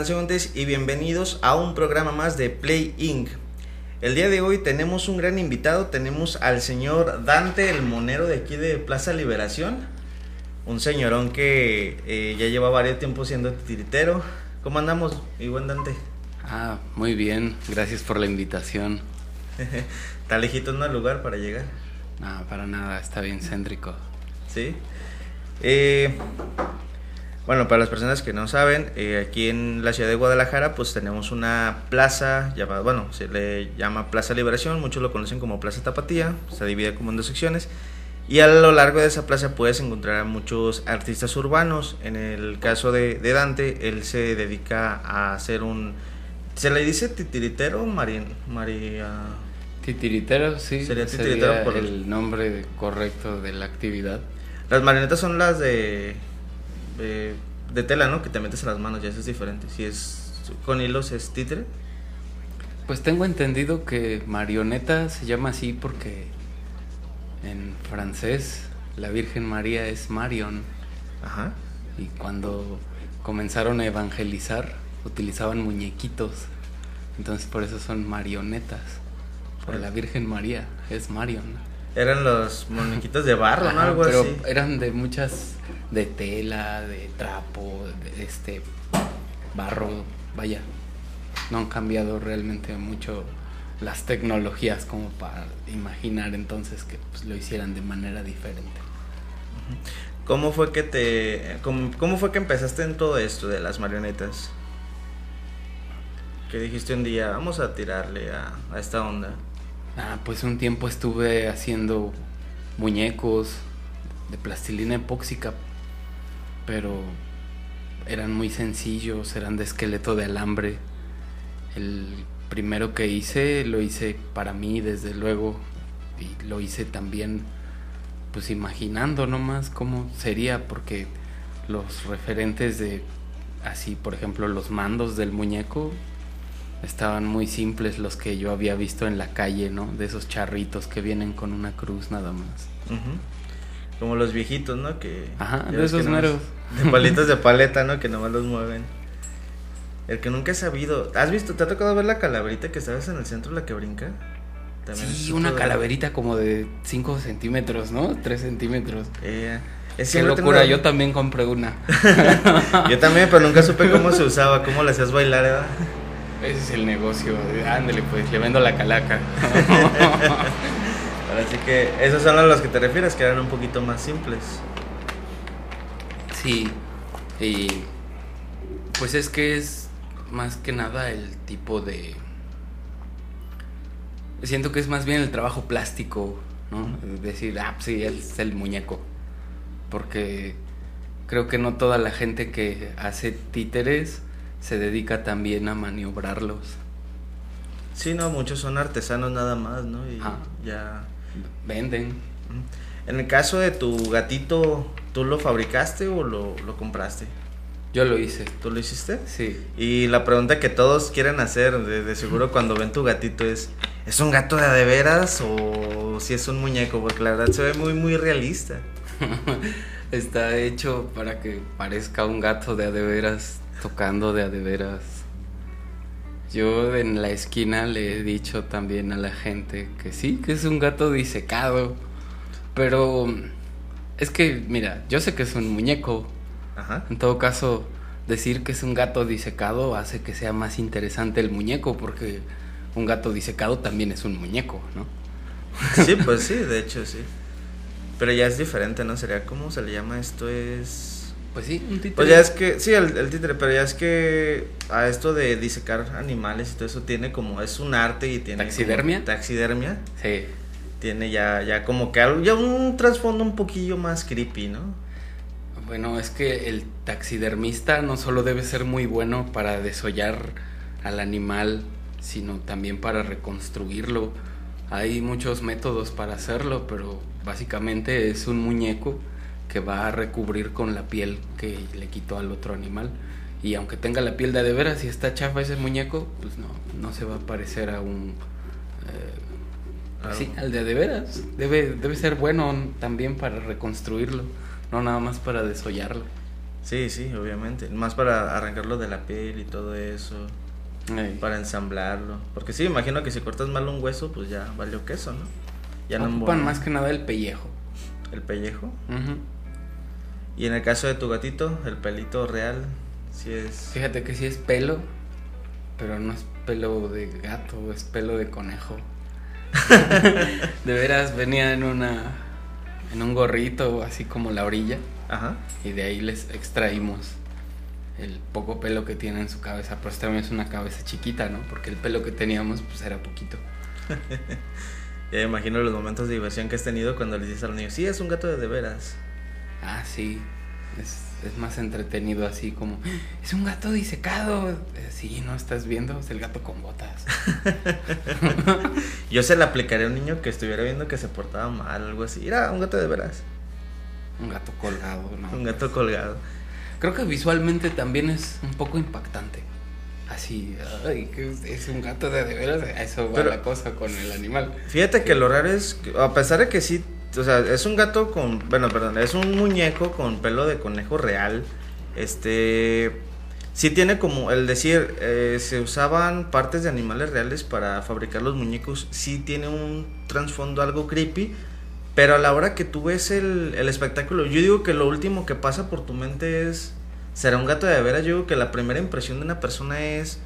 Transeúntes y bienvenidos a un programa más de Play Inc. El día de hoy tenemos un gran invitado, tenemos al señor Dante, el monero de aquí de Plaza Liberación. Un señorón que eh, ya lleva varios tiempo siendo tiritero. ¿Cómo andamos, mi buen Dante? Ah, muy bien, gracias por la invitación. ¿Está lejito en el lugar para llegar? No, para nada, está bien céntrico. ¿Sí? Eh, bueno, para las personas que no saben, eh, aquí en la ciudad de Guadalajara pues tenemos una plaza llamada, bueno, se le llama Plaza Liberación, muchos lo conocen como Plaza Tapatía, se divide como en dos secciones. Y a lo largo de esa plaza puedes encontrar a muchos artistas urbanos. En el caso de, de Dante, él se dedica a hacer un... ¿Se le dice titiritero? María... María... Titiritero, sí. Sería titiritero por- el nombre correcto de la actividad. Las marionetas son las de, de... de tela, ¿no? Que te metes a las manos, ya eso es diferente. Si es con hilos es títere. Pues tengo entendido que marioneta se llama así porque en francés la Virgen María es Marion Ajá. y cuando comenzaron a evangelizar utilizaban muñequitos. Entonces por eso son marionetas. Por la Virgen María es Marion. Eran los muñequitos de barro, ¿no? Algo pero así. eran de muchas, de tela, de trapo, de este barro, vaya. No han cambiado realmente mucho las tecnologías como para imaginar entonces que pues, lo hicieran de manera diferente. ¿Cómo fue que te cómo, cómo fue que empezaste en todo esto de las marionetas? Que dijiste un día, vamos a tirarle a, a esta onda. Ah, pues un tiempo estuve haciendo muñecos de plastilina epóxica, pero eran muy sencillos, eran de esqueleto de alambre. El primero que hice lo hice para mí, desde luego, y lo hice también, pues imaginando nomás cómo sería, porque los referentes de, así, por ejemplo, los mandos del muñeco, estaban muy simples los que yo había visto en la calle, ¿no? De esos charritos que vienen con una cruz nada más. Como los viejitos, ¿no? Que Ajá, de esos meros. De palitos de paleta, ¿no? Que nomás los mueven. El que nunca he sabido. ¿Has visto? ¿Te ha tocado ver la calaverita que estabas en el centro, la que brinca? También Sí, una de- calaverita como de 5 centímetros, ¿no? 3 centímetros. Eh, es Qué locura, tengo- yo también compré una. Yo también, pero nunca supe cómo se usaba, cómo la hacías bailar, ¿verdad? Ese es el negocio. Ándale, pues, le vendo la calaca. Ahora sí que esos son a los que te refieres, que eran un poquito más simples. Sí, y pues es que es más que nada el tipo de... Siento que es más bien el trabajo plástico, ¿no? Es decir, ah, pues sí, es el muñeco. Porque creo que no toda la gente que hace títeres se dedica también a maniobrarlos. Sí, no, muchos son artesanos nada más, ¿no? Y ya. Venden. En el caso de tu gatito, ¿tú lo fabricaste o lo, lo compraste? Yo lo hice. ¿Tú lo hiciste? Sí. Y la pregunta que todos quieren hacer, de, de seguro cuando ven tu gatito es, ¿es un gato de de veras o si es un muñeco? Porque la verdad se ve muy, muy realista. Está hecho para que parezca un gato de a de veras tocando de a de veras. Yo en la esquina le he dicho también a la gente que sí, que es un gato disecado. Pero es que, mira, yo sé que es un muñeco. Ajá. En todo caso, decir que es un gato disecado hace que sea más interesante el muñeco, porque un gato disecado también es un muñeco, ¿no? Sí, pues sí, de hecho sí. Pero ya es diferente, ¿no? Sería, ¿cómo se le llama esto? Es... Pues sí, un títere. Pues ya es que, sí, el, el títere, pero ya es que a esto de disecar animales y todo eso tiene como, es un arte y tiene... como ¿Taxidermia? taxidermia. Sí. Tiene ya, ya como que algo, ya un trasfondo un poquillo más creepy, ¿no? Bueno, es que el taxidermista no solo debe ser muy bueno para desollar al animal, sino también para reconstruirlo. Hay muchos métodos para hacerlo, pero básicamente es un muñeco que va a recubrir con la piel que le quitó al otro animal. Y aunque tenga la piel de de veras y está chafa ese muñeco, pues no, no se va a parecer a un... Eh, sí, al de de veras. Debe, debe ser bueno también para reconstruirlo, no nada más para desollarlo. Sí, sí, obviamente. Más para arrancarlo de la piel y todo eso. Para ensamblarlo. Porque sí, imagino que si cortas mal un hueso, pues ya valió queso, ¿no? Ya no Ocupan más que nada el pellejo. ¿El pellejo? Y en el caso de tu gatito, el pelito real, sí es... Fíjate que sí es pelo, pero no es pelo de gato, es pelo de conejo. de veras venía en una en un gorrito así como la orilla. Ajá. Y de ahí les extraímos el poco pelo que tiene en su cabeza, pero esta también es una cabeza chiquita, ¿no? Porque el pelo que teníamos pues era poquito. ya imagino los momentos de diversión que has tenido cuando le dices al niño, sí, es un gato de de veras. Ah, sí. Es, es más entretenido así como, es un gato disecado. Eh, sí, no estás viendo, es el gato con botas. Yo se le aplicaría a un niño que estuviera viendo que se portaba mal, algo así. Era un gato de veras. Un gato colgado, ¿no? Un gato colgado. Creo que visualmente también es un poco impactante. Así, ay, que es un gato de, de veras, eso va la cosa con el animal. Fíjate que lo raro es, a pesar de que sí, o sea, es un gato con, bueno, perdón, es un muñeco con pelo de conejo real, este, sí tiene como, el decir, eh, se usaban partes de animales reales para fabricar los muñecos, sí tiene un trasfondo algo creepy, pero a la hora que tú ves el, el, espectáculo, yo digo que lo último que pasa por tu mente es, ¿será un gato de veras? Yo digo que la primera impresión de una persona es,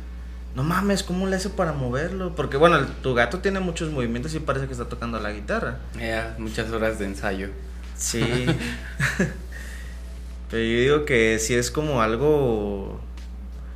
no mames, ¿cómo le hace para moverlo? Porque bueno, tu gato tiene muchos movimientos y parece que está tocando la guitarra. Ya, muchas horas de ensayo. Sí. pero yo digo que si es como algo,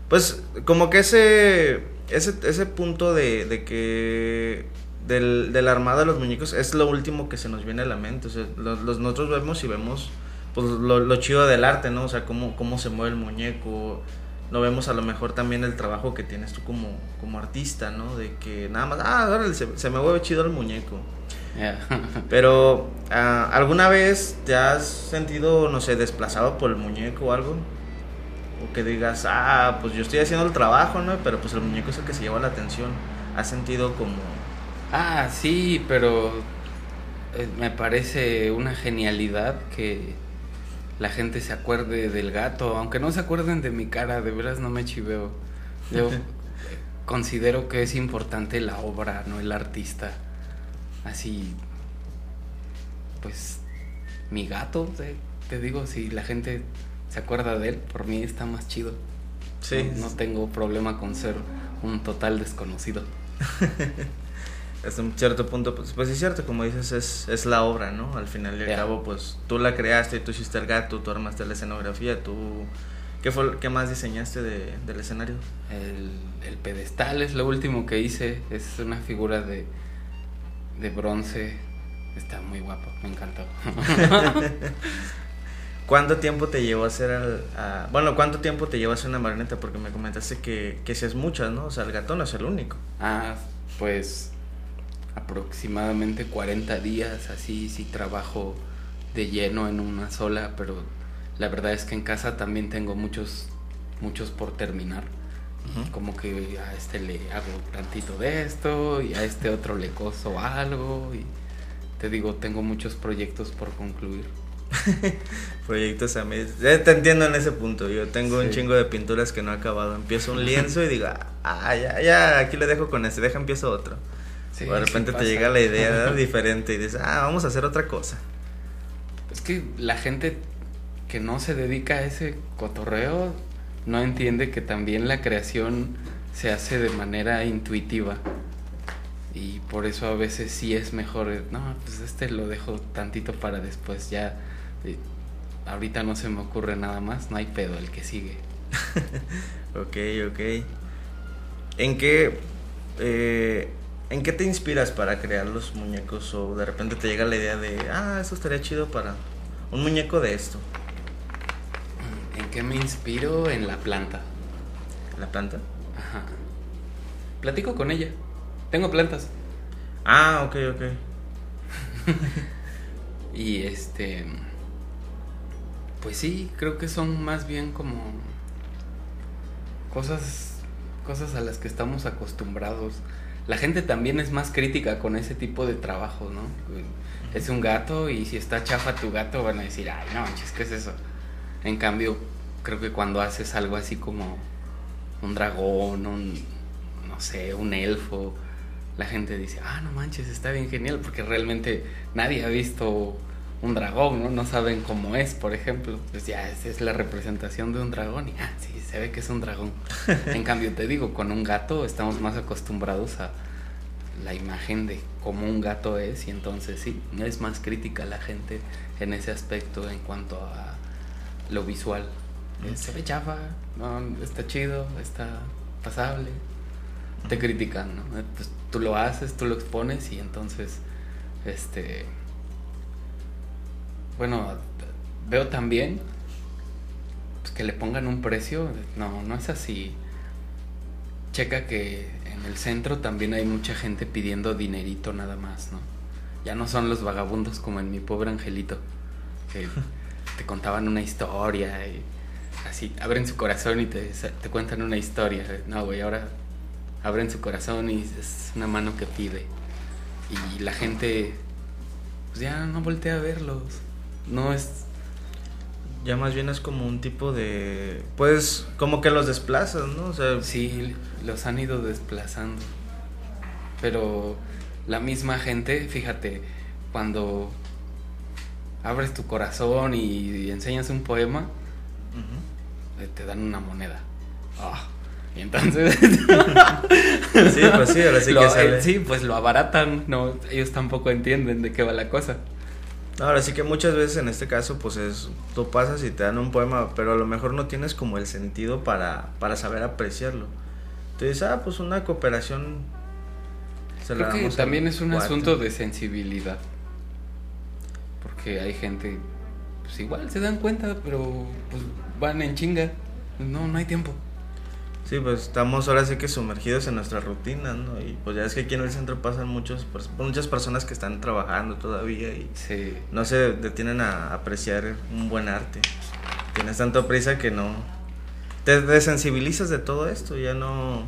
pues como que ese, ese, ese punto de, de que del, del armado de los muñecos es lo último que se nos viene a la mente. O sea, los, nosotros vemos y vemos pues, lo, lo, chido del arte, ¿no? O sea, cómo, cómo se mueve el muñeco. No vemos a lo mejor también el trabajo que tienes tú como, como artista, ¿no? De que nada más, ah, se, se me mueve chido el muñeco. Pero, uh, ¿alguna vez te has sentido, no sé, desplazado por el muñeco o algo? O que digas, ah, pues yo estoy haciendo el trabajo, ¿no? Pero pues el muñeco es el que se lleva la atención. ¿Has sentido como Ah, sí, pero eh, me parece una genialidad que la gente se acuerde del gato, aunque no se acuerden de mi cara, de veras no me chiveo. Yo considero que es importante la obra, no el artista. Así, pues, mi gato, te, digo, si la gente se acuerda de él, por mí está más chido. Sí. no tengo problema con ser un total desconocido. hasta un cierto punto, pues, pues es cierto, como dices, es, es la obra, ¿no? Al final y al cabo, pues tú la creaste, tú hiciste el gato, tú armaste la escenografía, tú... ¿Qué fue qué más diseñaste de, del escenario? El, el, pedestal es lo último que hice, es una figura de, de bronce, está muy guapo, me encantó. ¿Cuánto tiempo te llevó a hacer al, bueno, cuánto tiempo te llevó a hacer una marioneta? Porque me comentaste que, que si es muchas, ¿no? O sea, el gato no es el único. Ah, pues aproximadamente 40 días, así si trabajo de lleno en una sola, pero la verdad es que en casa también tengo muchos, muchos por terminar. Como que a este le hago tantito de esto y a este otro le coso algo y te digo, tengo muchos proyectos por concluir. proyectos a mí. Te entiendo en ese punto. Yo tengo un chingo de pinturas que no he acabado. Empiezo un lienzo y digo, ah, ya, ya, aquí le dejo con ese, deja, empiezo otro de repente te llega la idea diferente y dices, ah, vamos a hacer otra cosa. Es que la gente que no se dedica a ese cotorreo no entiende que también la creación se hace de manera intuitiva. Y por eso a veces sí es mejor, no, pues este lo dejo tantito para después, ya ahorita no se me ocurre nada más, no hay pedo, el que sigue. ok, ok. ¿En qué eh, ¿En qué te inspiras para crear los muñecos? O de repente te llega la idea de, ah, eso estaría chido para un muñeco de esto. qué me inspiro? En la planta. ¿La planta? Ajá. Platico con ella. Tengo plantas. Ah, ok, ok. Y este. Pues sí, creo que son más bien como. Cosas. Cosas a las que estamos acostumbrados. La gente también es más crítica con ese tipo de trabajo, ¿no? Es un gato y si está chafa tu gato van a decir, ay, no manches, ¿qué es eso? En cambio, creo que cuando haces algo así como un dragón, un, no sé, un elfo, la gente dice, ah, no manches, está bien genial, porque realmente nadie ha visto un dragón, ¿no? No saben cómo es, por ejemplo. Pues ya, esa es la representación de un dragón y, ah, sí, se ve que es un dragón. en cambio, te digo, con un gato estamos más acostumbrados a la imagen de cómo un gato es y entonces sí, es más crítica la gente en ese aspecto en cuanto a lo visual. Se ve chafa, no, está chido, está pasable. Te critican, ¿no? Eh, Pues tú lo haces, tú lo expones y entonces, este, bueno, veo también pues, que le pongan un precio. No, no es así. Checa que en el centro también hay mucha gente pidiendo dinerito nada más, ¿no? Ya no son los vagabundos como en mi pobre angelito, que te contaban una historia y así, abren su corazón y te, te cuentan una historia. No, güey, ahora abren su corazón y es una mano que pide. Y la gente, pues ya no voltea a verlos. No es Ya más bien es como un tipo de. Pues, como que los desplazas, ¿no? O sea, Sí, los han ido desplazando. Pero la misma gente, fíjate, cuando abres tu corazón y enseñas un poema, eh, te dan una moneda. Ah, Y entonces... Sí, pues sí, ahora sí lo, que eh, sí, pues lo abaratan, no, ellos tampoco entienden de qué va la cosa. Ahora sí que muchas veces en este caso, pues es, tú pasas y te dan un poema, pero a lo mejor no tienes como el sentido para, para saber apreciarlo. Tú dices, ah, pues una cooperación. se la Creo que damos también es un cuate". asunto de sensibilidad. Porque hay gente, pues igual se dan cuenta, pero pues van en chinga. No, no hay tiempo. Sí, pues estamos ahora sí que sumergidos en nuestra rutina, ¿no? Y pues ya es que aquí en el centro pasan muchos, muchas personas que están trabajando todavía y Sí. no se detienen a apreciar un buen arte. Tienes tanto prisa que no. Te desensibilizas de todo esto, ya no.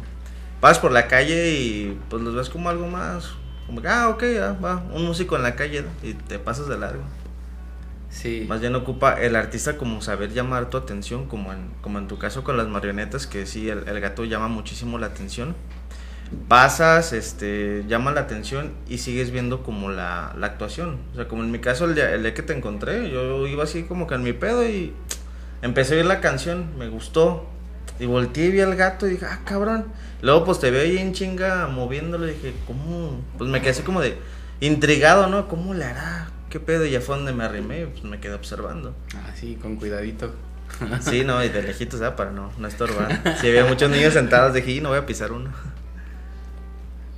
Vas por la calle y pues los ves como algo más. Como que, ah, ok, ya va, un músico en la calle ¿no? y te pasas de largo. Sí. Más bien ocupa el artista como saber llamar tu atención, como en, como en tu caso con las marionetas, que sí, el, el gato llama muchísimo la atención. Pasas, este, llama la atención y sigues viendo como la, la actuación. O sea, como en mi caso, el día, el día que te encontré, yo iba así como que en mi pedo y empecé a oír la canción, me gustó. Y volteé y vi al gato y dije, ah, cabrón. Luego pues te veo ahí en chinga moviéndolo y dije, ¿cómo? Pues me quedé así como de intrigado, ¿no? ¿Cómo le hará? ¿Qué pedo? Y ya fue donde me arrimé y pues me quedé observando. Ah, sí, con cuidadito. Sí, no, y de lejitos, ¿sabes? Para no, no estorbar. Si había muchos niños sentados, dije, "Y no voy a pisar uno.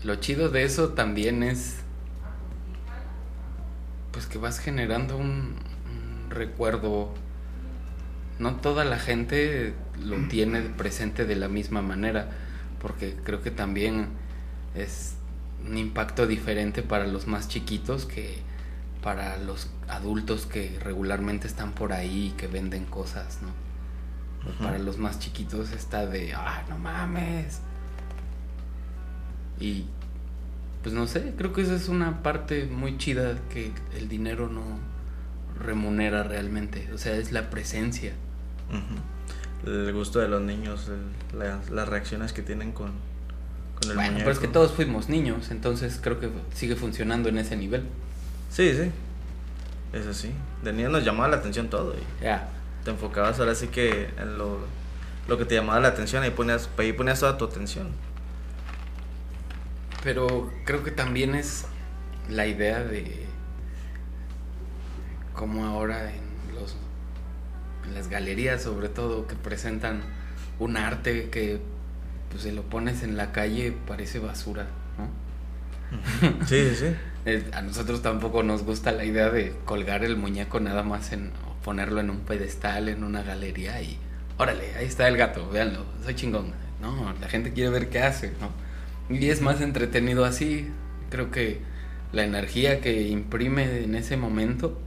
Lo chido de eso también es pues que vas generando un, un recuerdo. No toda la gente lo tiene presente de la misma manera, porque creo que también es un impacto diferente para los más chiquitos que para los adultos que regularmente están por ahí y que venden cosas, ¿no? Para los más chiquitos está de, ah, no mames. Y pues no sé, creo que esa es una parte muy chida que el dinero no remunera realmente. O sea, es la presencia. El gusto de los niños, el- las, las reacciones que tienen con, con el Bueno, muñeco. pero es que todos fuimos niños, entonces creo que sigue funcionando en ese nivel. Sí, sí. Es así. De niño nos llamaba la atención todo y te enfocabas ahora sí que en lo, lo que te llamaba la atención, ahí ponías, ahí ponías toda tu atención. Pero creo que también es la idea de como ahora en los en las galerías sobre todo que presentan un arte que pues se lo pones en la calle parece basura, ¿no? Sí, sí, sí. Eh, A nosotros tampoco nos gusta la idea de colgar el muñeco nada más en ponerlo en un pedestal en una galería y órale, ahí está el gato, véanlo, soy chingón. No, la gente quiere ver qué hace, ¿no? Y es más entretenido así. Creo que la energía que imprime en ese momento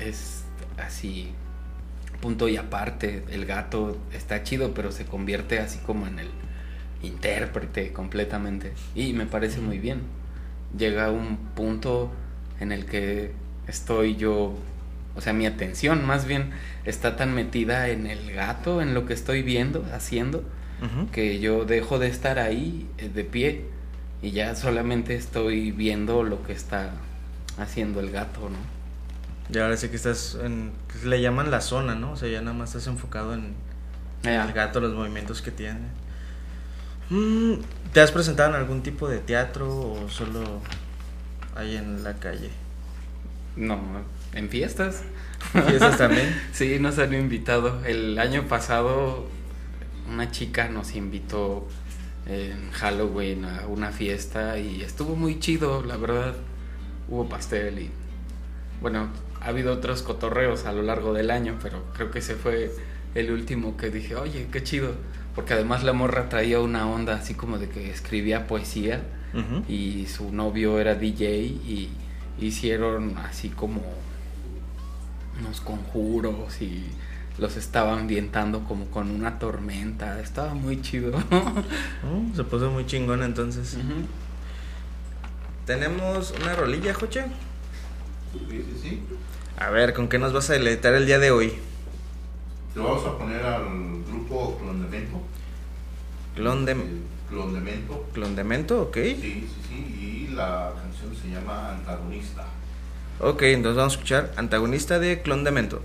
es así, punto y aparte. El gato está chido, pero se convierte así como en el intérprete completamente. Y me parece muy bien. Llega un punto en el que estoy yo, o sea, mi atención más bien está tan metida en el gato, en lo que estoy viendo, haciendo, que yo dejo de estar ahí eh, de pie y ya solamente estoy viendo lo que está haciendo el gato, ¿no? Y ahora sí que estás en, le llaman la zona, ¿no? O sea, ya nada más estás enfocado en, el gato, los movimientos que tiene. Mm, ¿Te has presentado en algún tipo de teatro o solo ahí en la calle? No, en fiestas. ¿Fiestas también? sí, nos han invitado. El año pasado una chica nos invitó en Halloween a una fiesta y estuvo muy chido, la verdad. Hubo pastel y bueno, ha habido otros cotorreos a lo largo del año, pero creo que ese fue el último que dije, oye, qué chido. Porque además la morra traía una onda así como de que escribía poesía y su novio era DJ y hicieron así como unos conjuros y los estaban ambientando como con una tormenta. Estaba muy chido. Oh, se puso muy chingón entonces. ¿Tenemos una rolilla, Joche? Sí, sí, sí. A ver, ¿con qué nos vas a deleitar el día de hoy? Te vamos a poner al grupo Clondemento. Clonde... Clondemento. Clondemento, ok. Sí, sí, sí. Y la canción se llama Antagonista. Ok, entonces vamos a escuchar Antagonista de Clondemento.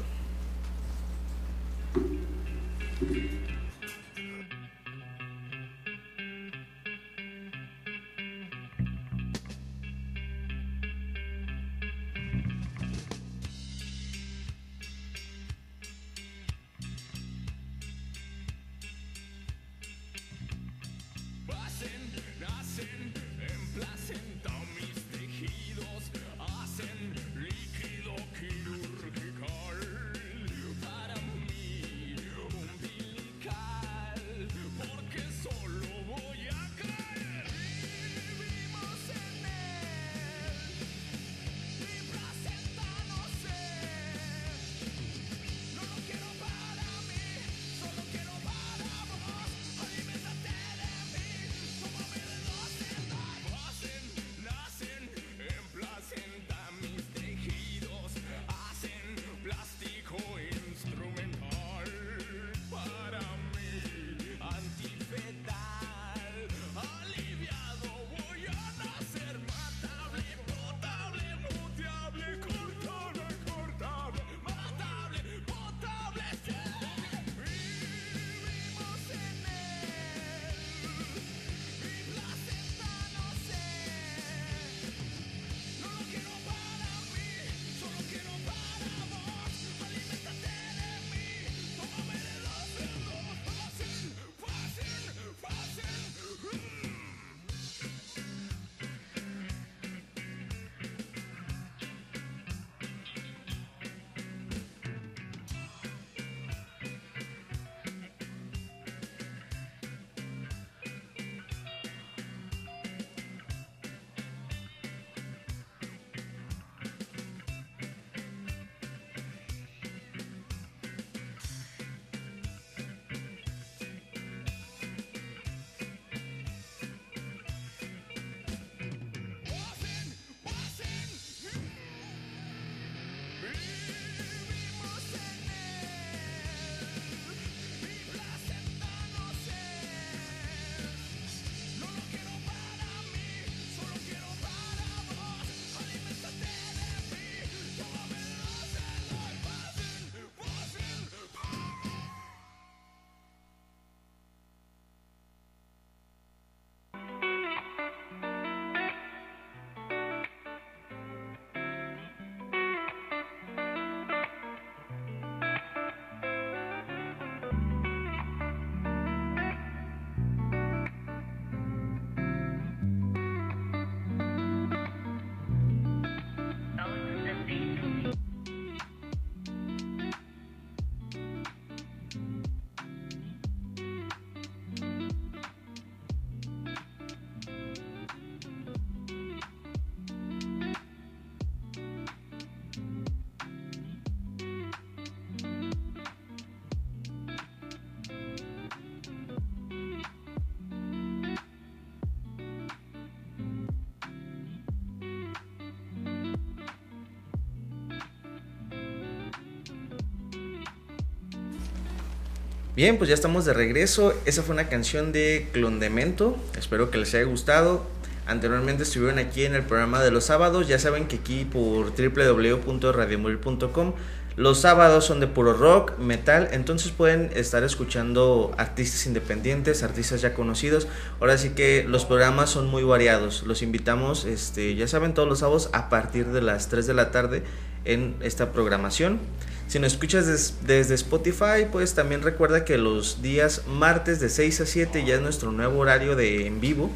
Bien, pues ya estamos de regreso. Esa fue una canción de Clondemento. Espero que les haya gustado. Anteriormente estuvieron aquí en el programa de los sábados. Ya saben que aquí por www.radiomoril.com los sábados son de puro rock, metal, entonces pueden estar escuchando artistas independientes, artistas ya conocidos. Ahora sí que los programas son muy variados. Los invitamos, este, ya saben, todos los sábados a partir de las 3 de la tarde en esta programación. Si nos escuchas desde Spotify, pues también recuerda que los días martes de 6 a 7 ya es nuestro nuevo horario de en vivo.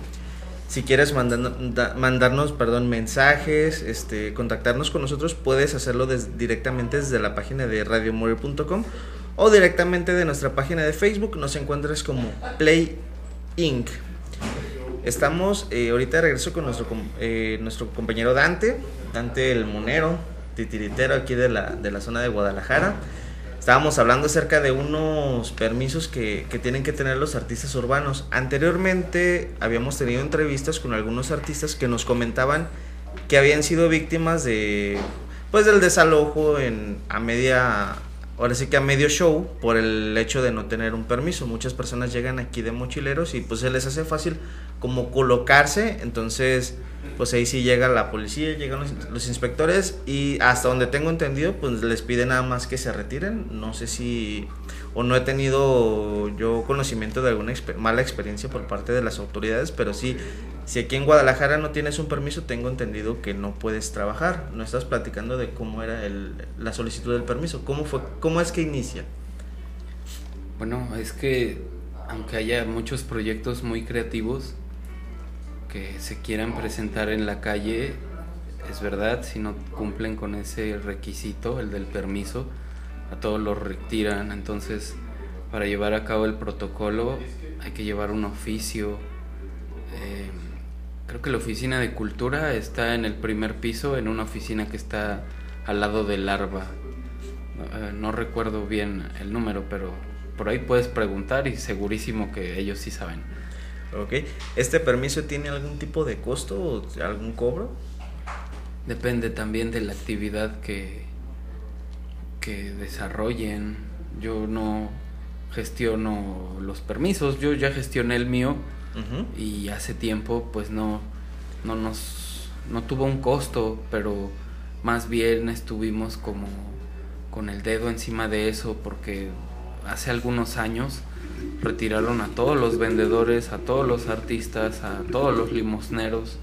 Si quieres mandarnos perdón, mensajes, este, contactarnos con nosotros, puedes hacerlo directamente desde la página de radiomore.com o directamente de nuestra página de Facebook. Nos encuentras como Play Inc. Estamos eh, ahorita de regreso con nuestro, eh, nuestro compañero Dante, Dante el Monero, titiritero aquí de la, de la zona de Guadalajara. Estábamos hablando acerca de unos permisos que, que, tienen que tener los artistas urbanos. Anteriormente habíamos tenido entrevistas con algunos artistas que nos comentaban que habían sido víctimas de pues del desalojo en a media ahora sí que a medio show por el hecho de no tener un permiso. Muchas personas llegan aquí de mochileros y pues se les hace fácil como colocarse, entonces pues ahí sí llega la policía, llegan los, inspectores y hasta donde tengo entendido, pues les pide nada más que se retiren. No sé si, o no he tenido yo conocimiento de alguna mala experiencia por parte de las autoridades, pero sí, si aquí en Guadalajara no tienes un permiso, tengo entendido que no puedes trabajar. No estás platicando de cómo era el, la solicitud del permiso, cómo, fue, cómo es que inicia. Bueno, es que aunque haya muchos proyectos muy creativos, que se quieran presentar en la calle, es verdad, si no cumplen con ese requisito, el del permiso, a todos los retiran. Entonces, para llevar a cabo el protocolo hay que llevar un oficio. Eh, creo que la oficina de cultura está en el primer piso, en una oficina que está al lado del Larva. Eh, no recuerdo bien el número, pero por ahí puedes preguntar y segurísimo que ellos sí saben. Ok. ¿Este permiso tiene algún tipo de costo o algún cobro? Depende también de la actividad que, que desarrollen. Yo no gestiono los permisos, yo ya gestioné el mío y hace tiempo pues no, no nos no tuvo un costo, pero más bien estuvimos como con el dedo encima de eso porque hace algunos años retiraron a todos los vendedores, a todos los artistas, a todos los limosneros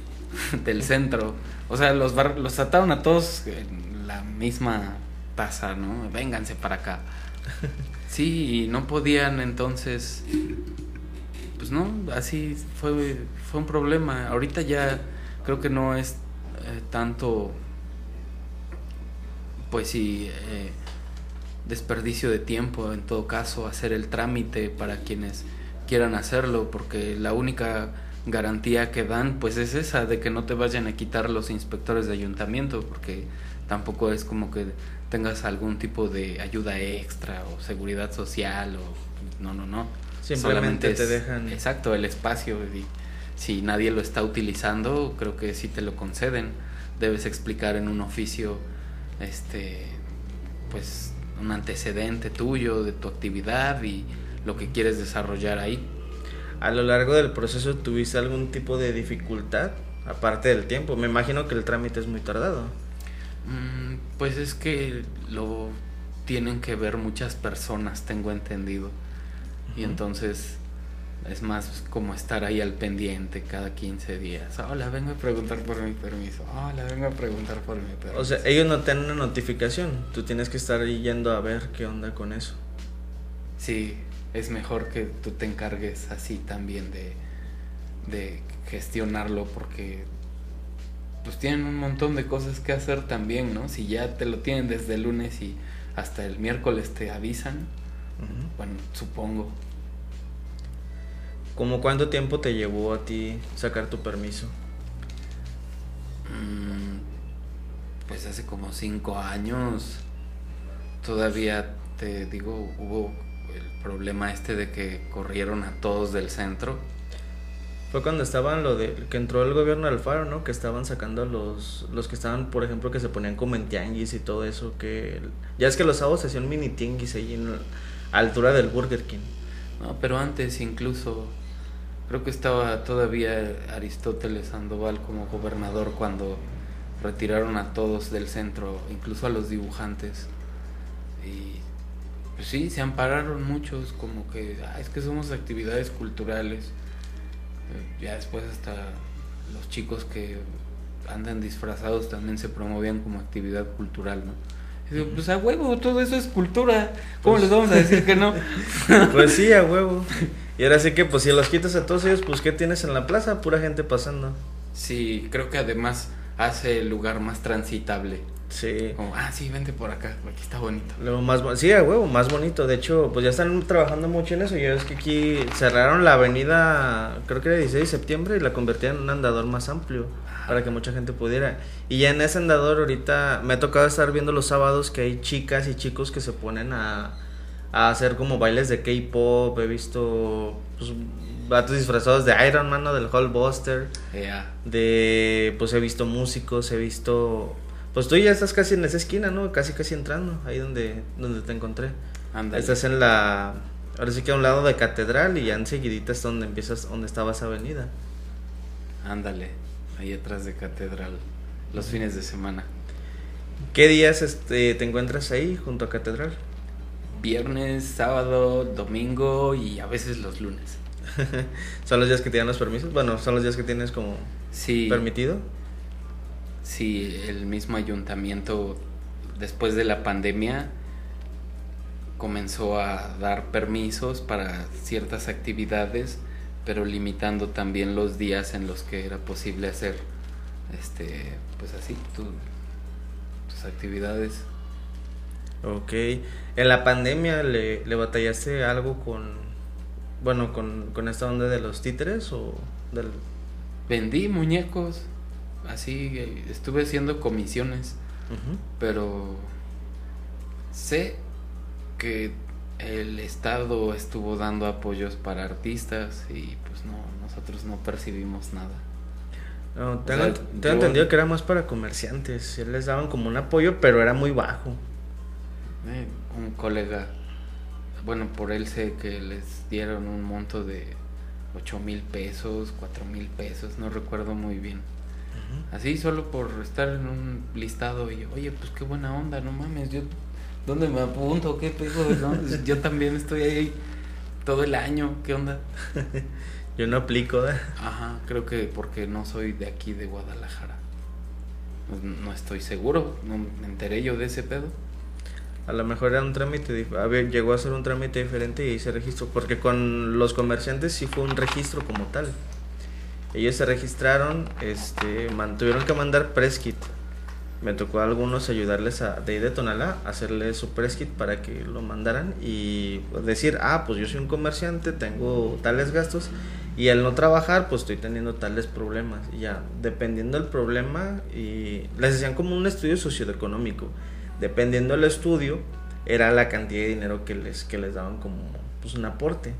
del centro. O sea, los, los trataron a todos en la misma taza, ¿no? Vénganse para acá. Sí, y no podían entonces, pues no, así fue, fue un problema. Ahorita ya creo que no es eh, tanto, pues sí, eh, desperdicio de tiempo en todo caso hacer el trámite para quienes quieran hacerlo porque la única garantía que dan pues es esa de que no te vayan a quitar los inspectores de ayuntamiento porque tampoco es como que tengas algún tipo de ayuda extra o seguridad social o no no no. Simplemente te dejan exacto el espacio y si nadie lo está utilizando creo que si te lo conceden. Debes explicar en un oficio este pues un antecedente tuyo de tu actividad y lo que quieres desarrollar ahí. A lo largo del proceso tuviste algún tipo de dificultad, aparte del tiempo. Me imagino que el trámite es muy tardado. Mm, pues es que lo tienen que ver muchas personas, tengo entendido. Y entonces es más como estar ahí al pendiente cada 15 días. Hola, vengo a preguntar por mi permiso. Hola, vengo a preguntar por mi permiso. O sea, ellos no tienen una notificación. Tú tienes que estar ahí yendo a ver qué onda con eso. Sí, es mejor que tú te encargues así también de, de gestionarlo porque pues tienen un montón de cosas que hacer también, ¿no? Si ya te lo tienen desde el lunes y hasta el miércoles te avisan, bueno, supongo ¿Cómo cuánto tiempo te llevó a ti sacar tu permiso? Mm, pues hace como cinco años. Todavía te digo, hubo el problema este de que corrieron a todos del centro. Fue cuando estaban lo de que entró el gobierno del Faro, ¿no? Que estaban sacando a los los que estaban, por ejemplo, que se ponían como en tianguis y todo eso que ya es que los sábados hacían mini tianguis ahí en altura del Burger King. No, pero antes incluso creo que estaba todavía Aristóteles Sandoval como gobernador cuando retiraron a todos del centro, incluso a los dibujantes. Y pues sí, se ampararon muchos como que "Ah, es que somos actividades culturales. Eh, Ya después hasta los chicos que andan disfrazados también se promovían como actividad cultural, ¿no? Y digo, pues a huevo, todo eso es cultura. ¿Cómo Pues- les vamos a decir que no? Pues sí, a huevo. Y ahora sí que, pues si los quitas a todos ellos, pues ¿qué tienes en la plaza? Pura gente pasando. Sí, creo que además hace el lugar más transitable. Sí. Como, ah, sí, vente por acá, aquí está bonito. Luego más, sí, a huevo, más bonito. De hecho, pues ya están trabajando mucho en eso. Ya ves que aquí cerraron la avenida, creo que era 16 de septiembre, y la convirtieron en un andador más amplio para que mucha gente pudiera. Y ya en ese andador ahorita me ha tocado estar viendo los sábados que hay chicas y chicos que se ponen a, a hacer como bailes de K-pop. He visto pues, vatos disfrazados de Iron Man o del Hulkbuster. Ya. De, pues he visto músicos, he visto... Pues tú ya estás casi en esa esquina, ¿no? Casi, casi entrando, ahí donde, donde te encontré. Ándale. Estás en la... Ahora sí que a un lado de Catedral y ya enseguidita es donde empiezas, donde estaba esa avenida. Ándale, ahí atrás de Catedral, los fines de semana. ¿Qué días este, te encuentras ahí junto a Catedral? Viernes, sábado, domingo y a veces los lunes. ¿Son los días que te dan los permisos? Bueno, son los días que tienes como Sí, permitido. sí, el mismo ayuntamiento después de la pandemia comenzó a dar permisos para ciertas actividades, pero limitando también los días en los que era posible hacer este pues así tu- tus actividades. Ok. En la pandemia le, le batallaste algo con... Bueno, con, con esta onda de los títeres o del... Vendí muñecos, así eh, estuve haciendo comisiones, pero sé que el Estado estuvo dando apoyos para artistas y pues no, nosotros no percibimos nada. No, tengo, sea, tengo yo- entendido que era más para comerciantes. Les daban como un apoyo, pero era muy bajo. Eh, un colega, bueno, por él sé que les dieron un monto de 8 mil pesos, 4 mil pesos, no recuerdo muy bien. Así solo por estar en un listado y oye, pues qué buena onda, no mames, yo ¿dónde me apunto? ¿Qué pedo? no? Yo también estoy ahí todo el año, ¿qué onda? Yo no aplico, ¿eh? Ajá, creo que porque no soy de aquí de Guadalajara. Pues, no estoy seguro, no me enteré yo de ese pedo. A lo mejor era un trámite, llegó a ser un trámite diferente y se registró, porque con los comerciantes sí fue un registro como tal. Ellos se registraron, este, man- tuvieron que mandar press kit. Me tocó a algunos ayudarles a, de ahí hacerles su press kit para que lo mandaran y decir, ah, pues yo soy un comerciante, tengo tales gastos y al no trabajar, pues estoy teniendo tales problemas. Ya, dependiendo del problema, y les hacían como un estudio socioeconómico. Dependiendo del estudio, era la cantidad de dinero que les, que les daban como pues, un aporte.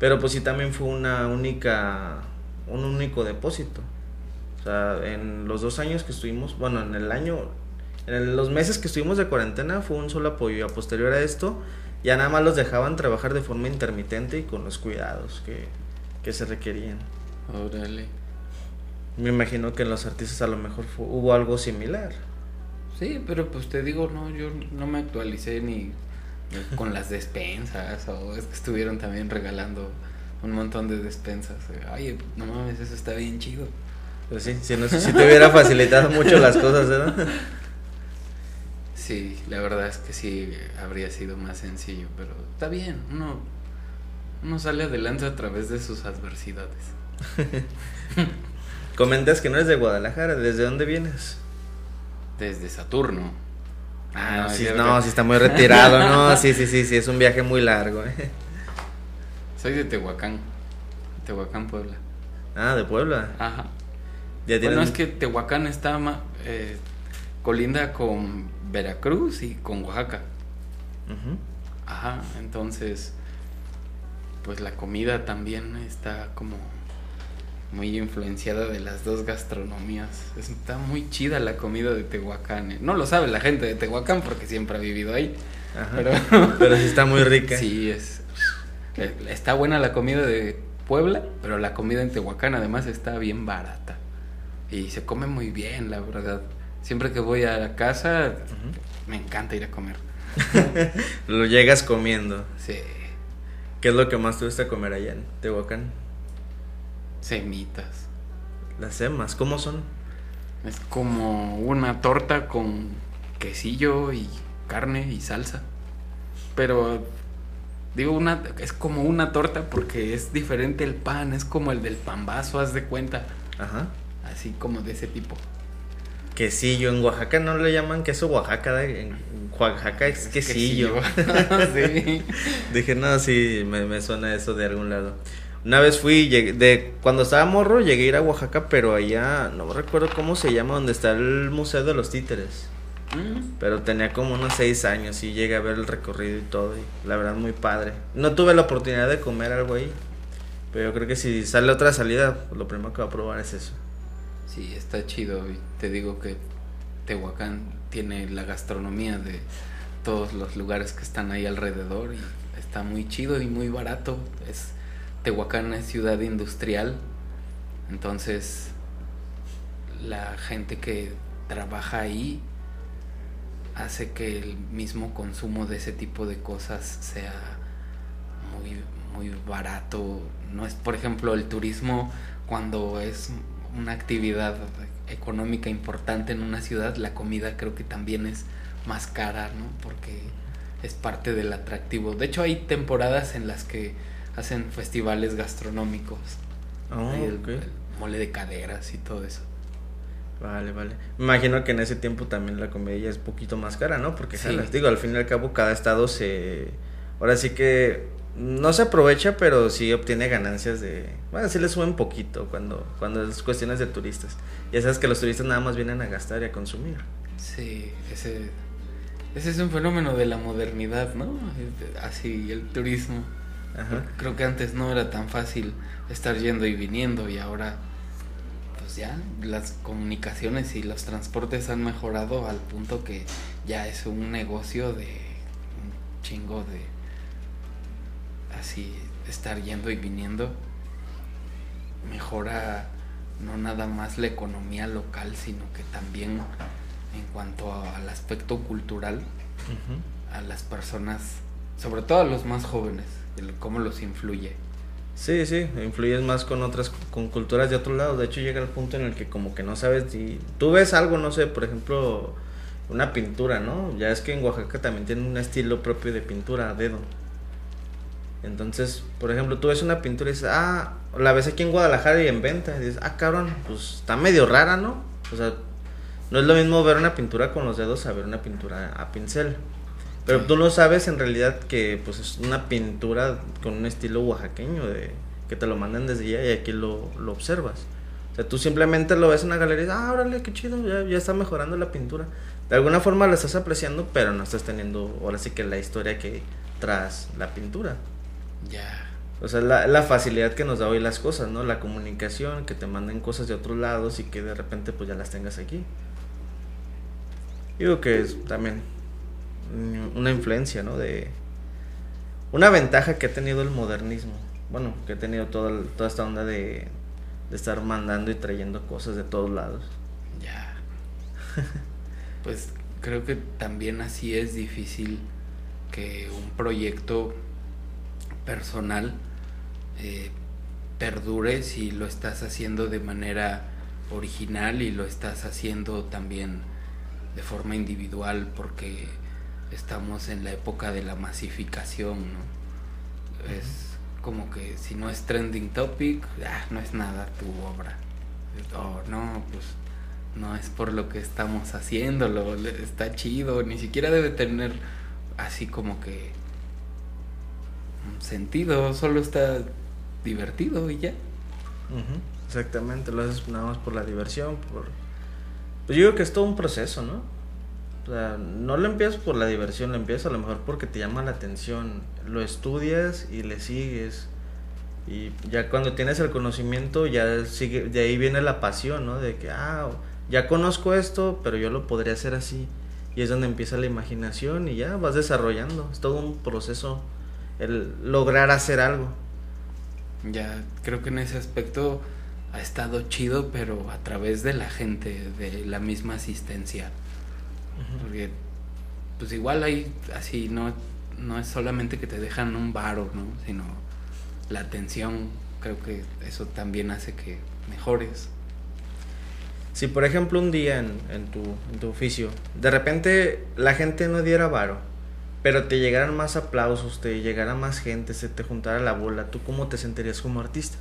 Pero pues sí también fue una única, un único depósito. O sea, en los dos años que estuvimos, bueno, en el año, en los meses que estuvimos de cuarentena fue un solo apoyo. Y a posterior a esto, ya nada más los dejaban trabajar de forma intermitente y con los cuidados que, que se requerían. Órale. Me imagino que en los artistas a lo mejor hubo algo similar. Sí, pero pues te digo, no, yo no me actualicé ni con las despensas o es que estuvieron también regalando un montón de despensas. Oye, no mames, eso está bien chido. Pues sí, si, no, si te hubiera facilitado mucho las cosas, ¿verdad? Sí, la verdad es que sí habría sido más sencillo, pero está bien, uno, uno sale adelante a través de sus adversidades. Comentas que no eres de Guadalajara, ¿desde dónde vienes? Desde Saturno. Ah, sí, no, sí está muy retirado, no, sí, sí, sí, sí, es un viaje muy largo, ¿eh? Soy de Tehuacán, Tehuacán, Puebla. Ah, de Puebla. Ajá. Ya Bueno, es que Tehuacán está eh, colinda con Veracruz y con Oaxaca. Ajá, entonces, pues la comida también está como muy influenciada de las dos gastronomías. Está muy chida la comida de Tehuacán. ¿eh? No lo sabe la gente de Tehuacán porque siempre ha vivido ahí. Ajá. Pero, Pero sí está muy rica. sí, es. eh, Está buena la comida de Puebla, pero la comida en Tehuacán además está bien barata. Y se come muy bien, la verdad. Siempre que voy a la casa, me encanta ir a comer. Lo llegas comiendo. Sí, ¿Qué es lo que más te gusta comer allá en Tehuacán? Semitas. Las semas, ¿cómo son? Es como una torta con quesillo y carne y salsa. Pero digo una es como una torta porque es diferente el pan, es como el del pambazo, haz de cuenta, Ajá. así como de ese tipo. Quesillo, en Oaxaca no le llaman queso Oaxaca, de- en Oaxaca es quesillo. sí. Dije, no, sí, me, me suena eso de algún lado. Una vez fui, llegué- de cuando estaba morro, llegué a ir a Oaxaca, pero allá, no recuerdo cómo se llama, donde está el Museo de los Títeres. Mm, Pero tenía como unos seis años y llegué a ver el recorrido y todo, y la verdad muy padre. No tuve la oportunidad de comer algo ahí, pero yo creo que si sale otra salida, pues lo primero que voy a probar es eso. Sí, está chido. Y te digo que Tehuacán tiene la gastronomía de todos los lugares que están ahí alrededor y está muy chido y muy barato. Es Tehuacán es ciudad industrial, entonces la gente que trabaja ahí hace que el mismo consumo de ese tipo de cosas sea muy muy barato. No es, por ejemplo, el turismo cuando es una actividad económica importante en una ciudad, la comida creo que también es más cara, ¿no? Porque es parte del atractivo. De hecho, hay temporadas en las que hacen festivales gastronómicos. Oh, Hay el, ok. el mole de caderas y todo eso. Vale, vale. Me imagino que en ese tiempo también la comida ya es poquito más cara, ¿no? Porque, Sí. jalas, digo, al fin y al cabo cada estado se... Ahora sí que no se aprovecha, pero sí obtiene ganancias de... Bueno, sí le suben poquito cuando, cuando es cuestiones de turistas. Ya sabes que los turistas nada más vienen a gastar y a consumir. Sí, ese, ese es un fenómeno de la modernidad, ¿no? Así, el turismo. Ajá. Creo que antes no era tan fácil estar yendo y viniendo y ahora pues ya las comunicaciones y los transportes han mejorado al punto que ya es un negocio de un chingo de así estar yendo y viniendo. Mejora no nada más la economía local sino que también en cuanto a- al aspecto cultural a las personas sobre todo a los más jóvenes cómo los influye Sí, sí, influyes más con otras, con culturas de otro lado. De hecho, llega el punto en el que como que no sabes si... Tú ves algo, no sé, por ejemplo, una pintura, ¿no? Ya es que en Oaxaca también tiene un estilo propio de pintura a dedo. Entonces, por ejemplo, tú ves una pintura y dices, ah, la ves aquí en Guadalajara y en venta. Y dices, ah, cabrón, pues está medio rara, ¿no? O sea, no es lo mismo ver una pintura con los dedos a ver una pintura a pincel. Pero tú no sabes en realidad que pues es una pintura con un estilo oaxaqueño de que te lo mandan desde allá y aquí lo, lo observas. O sea, tú simplemente lo ves en una galería y dices, ah, órale, qué chido, ya, ya está mejorando la pintura. De alguna forma la estás apreciando, pero no estás teniendo ahora sí que la historia que tras la pintura. ya O sea, la, la facilidad que nos da hoy las cosas, ¿no? La comunicación, que te manden cosas de otros lados y que de repente pues ya las tengas aquí. Digo que es también una influencia, ¿no? De una ventaja que ha tenido el modernismo. Bueno, que ha tenido toda, toda esta onda de, de estar mandando y trayendo cosas de todos lados. Ya. Pues creo que también así es difícil que un proyecto personal eh, perdure si lo estás haciendo de manera original y lo estás haciendo también de forma individual porque estamos en la época de la masificación, ¿no? Es como que si no es trending topic, ah, no es nada tu obra. Oh, no, pues no es por lo que estamos haciéndolo, está chido, ni siquiera debe tener así como que un sentido, solo está divertido y ya. Exactamente, lo haces nada más por la diversión, por... Pues yo digo que es todo un proceso, ¿no? Sea, no lo empiezas por la diversión, lo empiezas a lo mejor porque te llama la atención, lo estudias y le sigues. Y ya cuando tienes el conocimiento, ya sigue, de ahí viene la pasión, ¿no? De que, ah, ya conozco esto, pero yo lo podría hacer así. Y es donde empieza la imaginación y ya vas desarrollando. Es todo un proceso el lograr hacer algo. Ya, creo que en ese aspecto ha estado chido, pero a través de la gente, de la misma asistencia. Porque, pues igual hay así, no, no es solamente que te dejan un varo, ¿no? Sino la atención, creo que eso también hace que mejores. Si por ejemplo un día en, en, tu, en tu oficio, de repente la gente no diera varo, pero te llegaran más aplausos, te llegara más gente, se te juntara la bola, ¿tú cómo te sentirías como artista?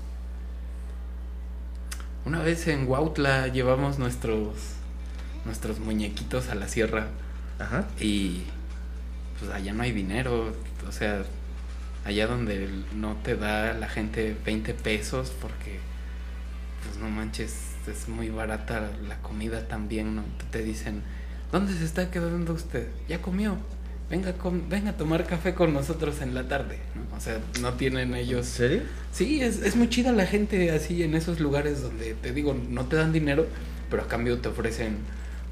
Una vez en Huautla llevamos nuestros nuestros muñequitos a la sierra Ajá. y pues allá no hay dinero, o sea, allá donde no te da la gente 20 pesos porque pues no manches, es muy barata la comida también, ¿no? Te dicen, ¿dónde se está quedando usted? ¿Ya comió? Venga, con, venga a tomar café con nosotros en la tarde, ¿no? O sea, no tienen ellos... ¿En serio? Sí, es, es muy chida la gente así en esos lugares donde te digo, no te dan dinero, pero a cambio te ofrecen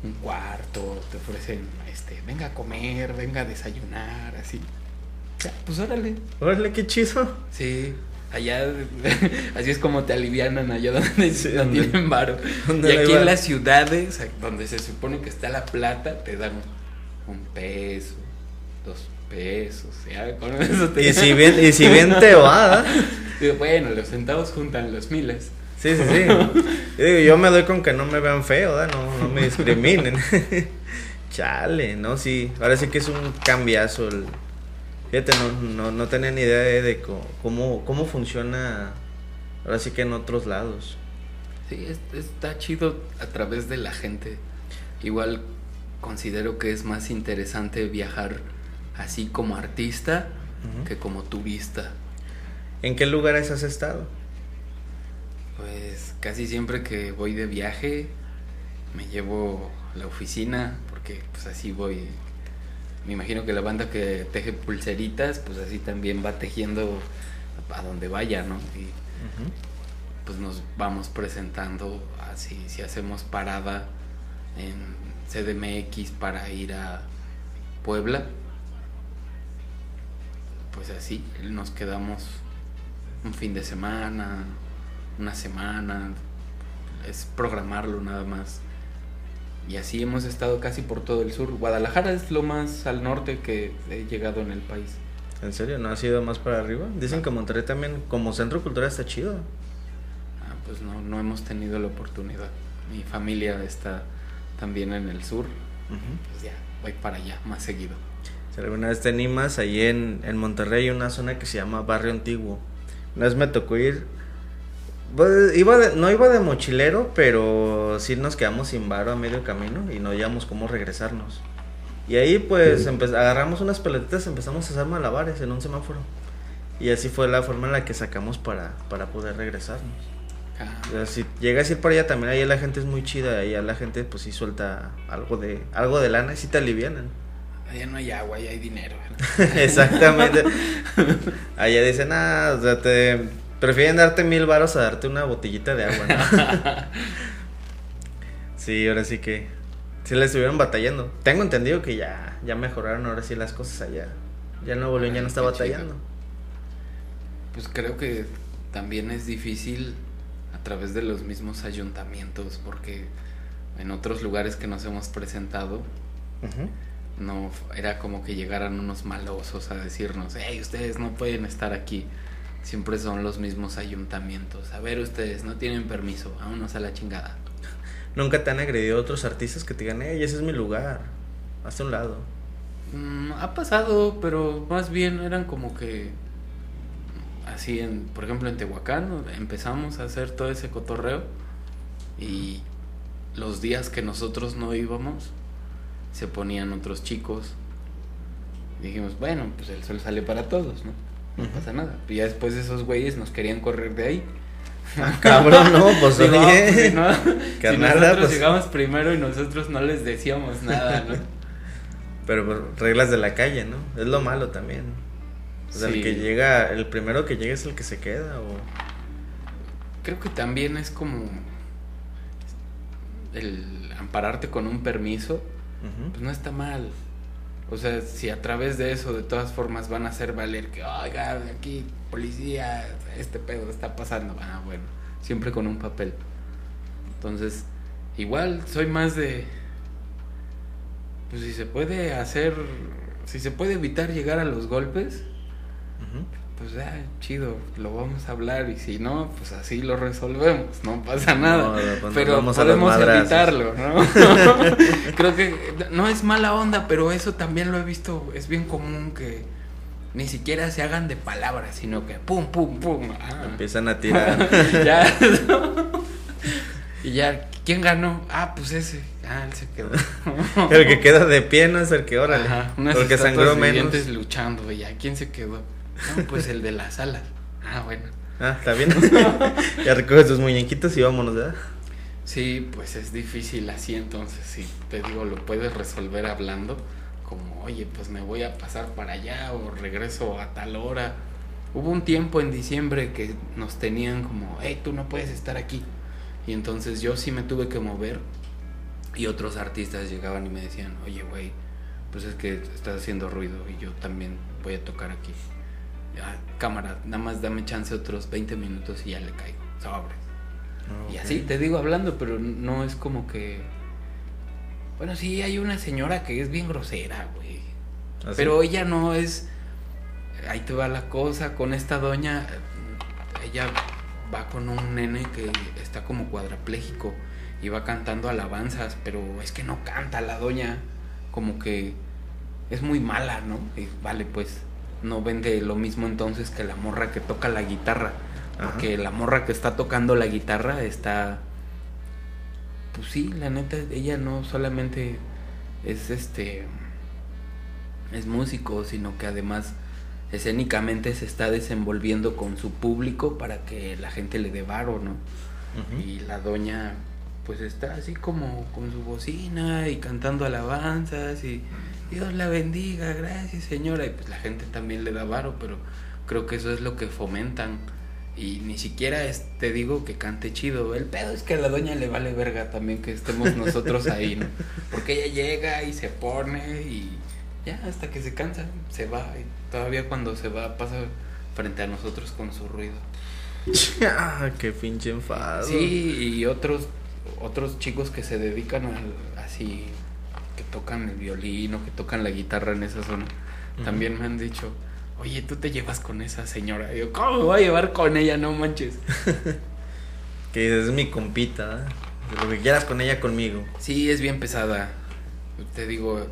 un cuarto, te ofrecen, este, venga a comer, venga a desayunar, así. Ya, pues órale. Órale, qué chido. Sí, allá, así es como te alivianan allá donde Sí, no donde- tienen varo. Y aquí en las ciudades, donde se supone que está la plata, te dan un peso, dos pesos, ya, con eso te Y si bien, y si bien te va, Bueno, los centavos juntan los miles. Sí, sí, sí. Yo, digo, yo me doy con que no me vean feo, ¿verdad? No, no me discriminen. Chale, ¿no? Sí. Ahora sí que es un cambiazo. El... Fíjate, no, no, no tenía ni idea de, de cómo, cómo funciona. Ahora sí que en otros lados. Sí, es- está chido a través de la gente. Igual considero que es más interesante viajar así como artista que como turista. ¿En qué lugares has estado? Pues casi siempre que voy de viaje me llevo a la oficina porque pues así voy. Me imagino que la banda que teje pulseritas pues así también va tejiendo a donde vaya, ¿no? Y pues nos vamos presentando así, si hacemos parada en CDMX para ir a Puebla, pues así, nos quedamos un fin de semana, una semana, es programarlo nada más. Y así hemos estado casi por todo el sur. Guadalajara es lo más al norte que he llegado en el país. ¿En serio? ¿No has ido más para arriba? Dicen que Monterrey también, como centro cultural, está chido. Ah, pues no, no hemos tenido la oportunidad. Mi familia está también en el sur. Pues ya, voy para allá más seguido. Si alguna vez te animas, ahí en, en Monterrey hay una zona que se llama Barrio Antiguo. Una vez me tocó ir. Pues, iba de- no iba de mochilero, pero sí nos quedamos sin varo a medio camino y no hallábamos cómo regresarnos. Y ahí pues agarramos unas pelotitas y empezamos a hacer malabares en un semáforo. Y así fue la forma en la que sacamos para, para poder regresarnos. Ah, O sea, si llegas a ir para allá también, ahí la gente es muy chida, ahí la gente pues sí suelta algo de, algo de lana y sí te alivianan. allá no hay agua, allá hay dinero. Exactamente. Allá dicen, ah, o sea, te prefieren darte mil varos a darte una botellita de agua, ¿no? sí, ahora sí que sí le estuvieron batallando. Tengo entendido que ya, ya mejoraron ahora sí las cosas allá. Ya Nuevo León ya no está batallando. Pues creo que también es difícil a través de los mismos ayuntamientos, porque en otros lugares que nos hemos presentado, no era como que llegaran unos malosos a decirnos, hey, ustedes no pueden estar aquí. Siempre son los mismos ayuntamientos. A ver, ustedes no tienen permiso, vámonos a la chingada. Nunca te han agredido otros artistas que te digan, hey, ese es mi lugar. Hasta un lado. Mm, ha pasado, pero más bien eran como que así en, por ejemplo en Tehuacán empezamos a hacer todo ese cotorreo y los días que nosotros no íbamos se ponían otros chicos. Dijimos, bueno, pues el sol sale para todos, ¿no? No pasa nada. Y ya después esos güeyes nos querían correr de ahí. Ah, cabrón, no, pues oye. pues, si no- si nosotros pues- llegamos primero y nosotros no les decíamos nada, ¿no? Pero pues, reglas de la calle, ¿no? Es lo malo también. O sea, Sí. el que llega, el primero que llega es el que se queda, o... Creo que también es como el ampararte con un permiso, pues no está mal. O sea, si a través de eso de todas formas van a hacer valer que, oiga, aquí policía, este pedo está pasando. Ah, bueno, siempre con un papel. Entonces, igual soy más de, pues si se puede hacer, si se puede evitar llegar a los golpes, Ujú. Pues ya, chido, lo vamos a hablar y si no, pues así lo resolvemos, no pasa nada. No, pues pero podemos evitarlo, ¿no? Creo que no es mala onda, pero eso también lo he visto, es bien común que ni siquiera se hagan de palabras, sino que pum, pum, pum. ah. Empiezan a tirar. ya. y ya, ¿quién ganó? Ah, pues ese. Ah, él se quedó. el que queda de pie no es el que, órale. Ajá, porque sangró menos. luchando, y ya, ¿quién se quedó? No, pues el de las alas. Ah, bueno. Ah, está bien. ya recoges tus muñequitos y vámonos, ¿verdad? Sí, pues es difícil así, entonces sí, te digo, lo puedes resolver hablando, como, oye, pues me voy a pasar para allá o regreso a tal hora. Hubo un tiempo en diciembre que nos tenían como, hey, tú no puedes estar aquí. Y entonces yo sí me tuve que mover y otros artistas llegaban y me decían, oye, güey, pues es que estás haciendo ruido y yo también voy a tocar aquí. Ya, cámara, nada más dame chance otros 20 minutos y ya le caigo. Sobre. Y así te digo hablando, pero no es como que. Bueno, sí, hay una señora que es bien grosera, güey. Así. Pero ella no es. Ahí te va la cosa. Con esta doña, ella va con un nene que está como cuadrapléjico y va cantando alabanzas, pero es que no canta la doña. Como que es muy mala, ¿no? Y vale, pues no vende lo mismo entonces que la morra que toca la guitarra. Ajá. Porque la morra que está tocando la guitarra está. Pues sí, la neta, ella no solamente es este. Es músico, sino que además escénicamente se está desenvolviendo con su público para que la gente le dé varo, ¿no? Y la doña, pues está así como con su bocina y cantando alabanzas y Dios la bendiga, gracias señora. Y pues la gente también le da varo, pero creo que eso es lo que fomentan. Y ni siquiera es, te digo que cante chido. El pedo es que a la doña le vale verga también que estemos nosotros ahí, ¿no? Porque ella llega y se pone y ya hasta que se cansa, se va. Y todavía cuando se va pasa frente a nosotros con su ruido. Ah, qué pinche enfado. Sí, y otros otros chicos que se dedican al así que tocan el violín o que tocan la guitarra en esa zona, también me han dicho, "Oye, tú te llevas con esa señora." Y yo, "¿Cómo me voy a llevar con ella? No manches." Que es mi compita, ¿eh? Lo que quieras con ella, conmigo. Sí, es bien pesada. Te digo,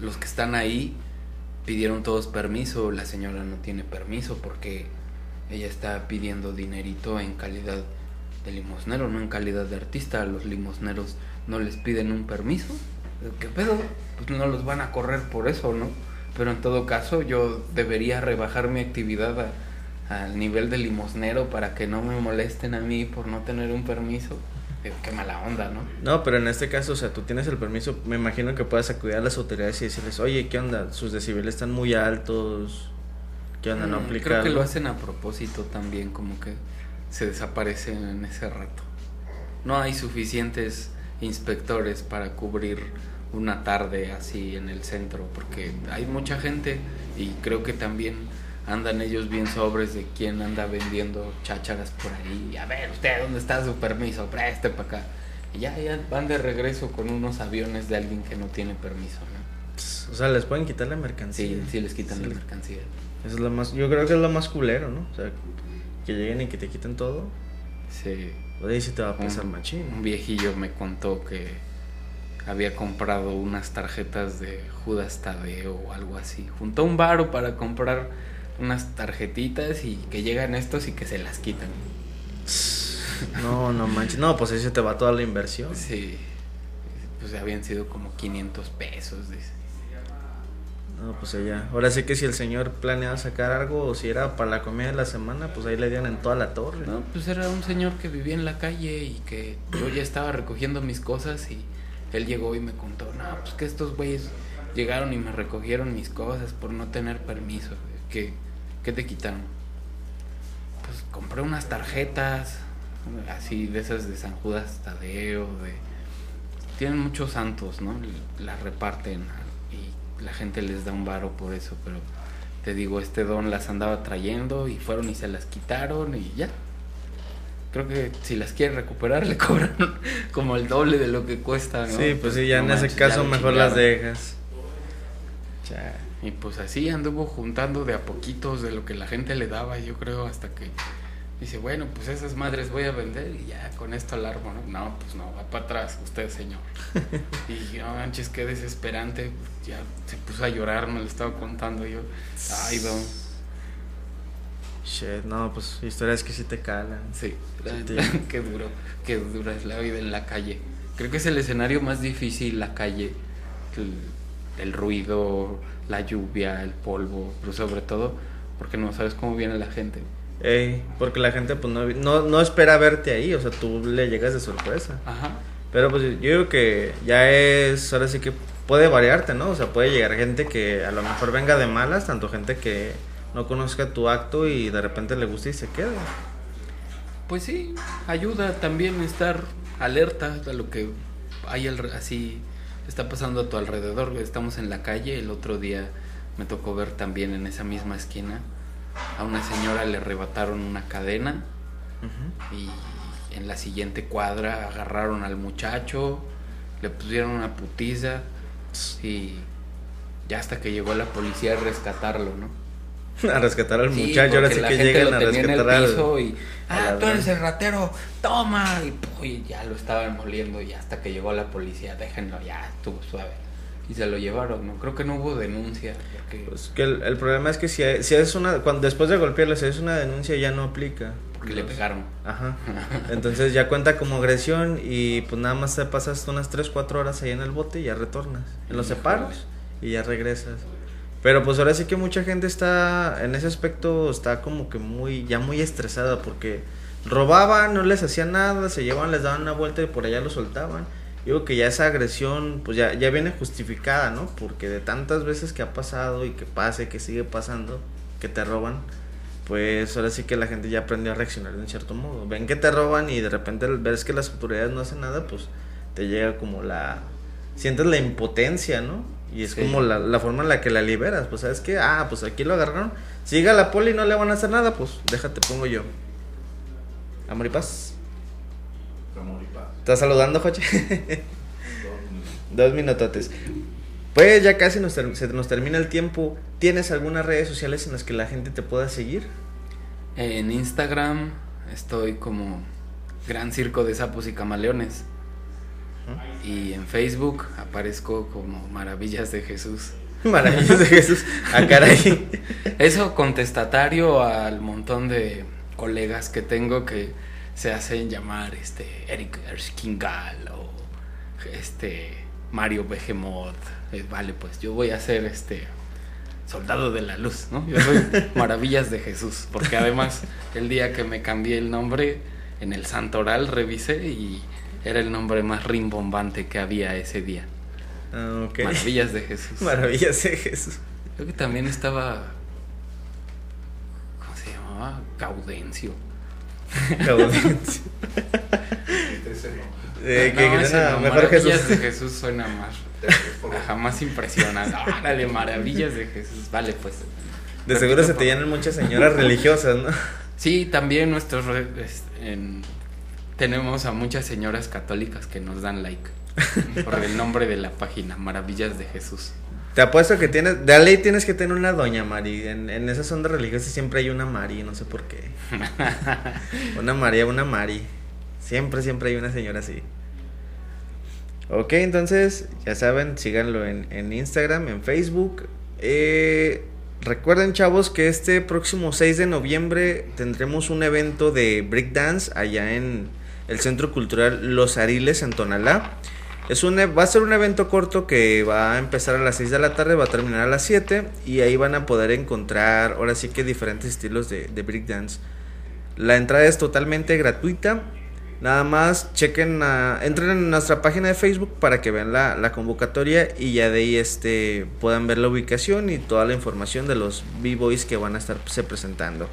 los que están ahí pidieron todos permiso, la señora no tiene permiso porque ella está pidiendo dinerito en calidad de limosnero, no en calidad de artista. A los limosneros no les piden un permiso. ¿Qué pedo? Pues no los van a correr por eso, ¿no? Pero en todo caso yo debería rebajar mi actividad al nivel de limosnero para que no me molesten a mí por no tener un permiso. Eh, Qué mala onda, ¿no? No, pero en este caso, o sea, tú tienes el permiso, me imagino que puedas acudir a las autoridades y decirles, oye, ¿qué onda? Sus decibeles están muy altos. ¿Qué onda? No Mm, aplica. Creo que lo hacen a propósito también, como que se desaparecen en ese rato. No hay suficientes inspectores para cubrir una tarde así en el centro, porque hay mucha gente y creo que también andan ellos bien sobres de quién anda vendiendo chácharas por ahí. A ver, usted, ¿dónde está su permiso? Preste para acá. Y ya, ya van de regreso con unos aviones de alguien que no tiene permiso, ¿no? O sea, les pueden quitar la mercancía. Sí, sí les quitan Sí la mercancía. Eso es lo más, yo creo que es lo más culero, ¿no? O sea, que lleguen y que te quiten todo. Sí. O de ahí sí te va a pesar un, machín. un viejillo me contó que había comprado unas tarjetas de Judas Tadeo o algo así. Juntó un varo para comprar unas tarjetitas y que llegan estos y que se las quitan. No, no manches. No, pues se te va toda la inversión. Sí. Pues habían sido como 500 pesos. dice. No, pues ya. Ahora sí que si el señor planeaba sacar algo o si era para la comida de la semana, pues ahí le dieron en toda la torre. No, pues era un señor que vivía en la calle y que yo ya estaba recogiendo mis cosas y él llegó y me contó, no, pues que estos güeyes llegaron y me recogieron mis cosas por no tener permiso, ¿qué te quitaron? Pues compré unas tarjetas, así de esas de San Judas Tadeo, de... Tienen muchos santos, ¿no? Las reparten y la gente les da un varo por eso, pero te digo, este don las andaba trayendo y fueron y se las quitaron y ya. Creo que si las quiere recuperar le cobran como el doble de lo que cuesta, ¿no? Sí, pues sí, ya No en ese manches, caso mejor las dejas. Y pues así anduvo juntando de a poquitos de lo que la gente le daba, yo creo, hasta que dice, bueno, pues esas madres voy a vender y ya con esto alarmo, ¿no? No, pues no, va para atrás usted, señor. y no manches, qué desesperante, ya se puso a llorar, me lo estaba contando yo. Ay, don, Shit, no, pues historias que sí te calan. sí, Sí, qué duro, qué dura es la vida en la calle. Creo que es el escenario más difícil, la calle, el, el ruido, la lluvia, el polvo, pero sobre todo porque no sabes cómo viene la gente. Ey, porque la gente pues no, no, no espera verte ahí, o sea, tú le llegas de sorpresa. Ajá. Pero pues yo digo que ya es, ahora sí que puede variarte, ¿no? O sea, puede llegar gente que a lo mejor venga de malas, tanto gente que no conozca tu acto y de repente le guste y se queda. Pues sí, ayuda también estar alerta a lo que hay así está pasando a tu alrededor. Estamos en la calle, el otro día me tocó ver también en esa misma esquina a una señora le arrebataron una cadena y en la siguiente cuadra agarraron al muchacho, le pusieron una putiza y ya hasta que llegó la policía a rescatarlo, ¿no? A rescatar al Sí, muchacho, ahora sí que llegan a rescatar al... piso y ah, tú eres el ratero, toma y, pu- y ya lo estaban moliendo y hasta que llegó la policía, déjenlo ya, estuvo suave y se lo llevaron, no creo que no hubo denuncia porque, Pues que el, el problema es que si, hay- si es una, cuando después de golpearle, si es una denuncia ya no aplica. porque le pegaron. Ajá. Entonces ya cuenta como agresión y pues nada más te pasas unas 3, 4 horas ahí en el bote y ya retornas. En los separos y ya regresas. Pero pues ahora sí que mucha gente está, en ese aspecto, está como que muy, ya muy estresada porque robaban, no les hacían nada, se llevaban, les daban una vuelta y por allá lo soltaban. Digo que ya esa agresión pues ya, ya viene justificada, ¿no? Porque de tantas veces que ha pasado y que pasa y que sigue pasando, que te roban, pues ahora sí que la gente ya aprendió a reaccionar de un cierto modo. Ven que te roban y de repente ves que las autoridades no hacen nada, pues te llega como la... Sientes la impotencia, ¿no? Y es Sí. como la, la forma en la que la liberas. Pues sabes que, ah, pues aquí lo agarraron. Si llega la poli y no le van a hacer nada, pues déjate, pongo yo. Amor y paz. Amor y paz. ¿Estás saludando, Joche? Dos minutos. Dos minutotes. Pues ya casi nos se nos termina el tiempo. ¿Tienes algunas redes sociales en las que la gente te pueda seguir? En Instagram estoy como Gran Circo de Sapos y Camaleones. Y en Facebook aparezco como Maravillas de Jesús. Maravillas de Jesús. Ah, caray. Eso contestatario al montón de colegas que tengo que se hacen llamar este Eric Erskine o este Mario Behemoth. Eh, vale, pues yo voy a ser este soldado de la luz, ¿no? Yo soy Maravillas de Jesús, porque además el día que me cambié el nombre en el Santoral revisé y era el nombre más rimbombante que había ese día. Ah, ok. Maravillas de Jesús. Maravillas de Jesús. Creo que también estaba. ¿Cómo se llamaba? Gaudencio. Gaudencio. Eh, No, que suena no, mejor Maravillas Jesús. de Jesús suena más. Ajá, más impresionante. Árale, Maravillas de Jesús. Vale, pues. De seguro se te llenan muchas señoras religiosas, ¿no? Sí, también nuestros. en- tenemos a muchas señoras católicas que nos dan like. Por el nombre de la página, Maravillas de Jesús. Te apuesto que tienes, de ley tienes que tener una doña Mari. En, en esas ondas religiosas siempre hay una Mari, no sé por qué. Una María, una Mari. Siempre, siempre hay una señora así. Ok, entonces, ya saben, síganlo en, en Instagram, en Facebook. Eh, recuerden, chavos, que este próximo 6 de noviembre tendremos un evento de breakdance allá en el Centro Cultural Los Ariles en Tonalá. Es un, e- va a ser un evento corto que va a empezar a las 6 de la tarde, va a terminar a las 7 y ahí van a poder encontrar ahora sí que diferentes estilos de, de breakdance. La entrada es totalmente gratuita. Nada más chequen, a- entren en nuestra página de Facebook para que vean la, convocatoria y ya de ahí este, puedan ver la ubicación y toda la información de los B-Boys que van a estarse presentando.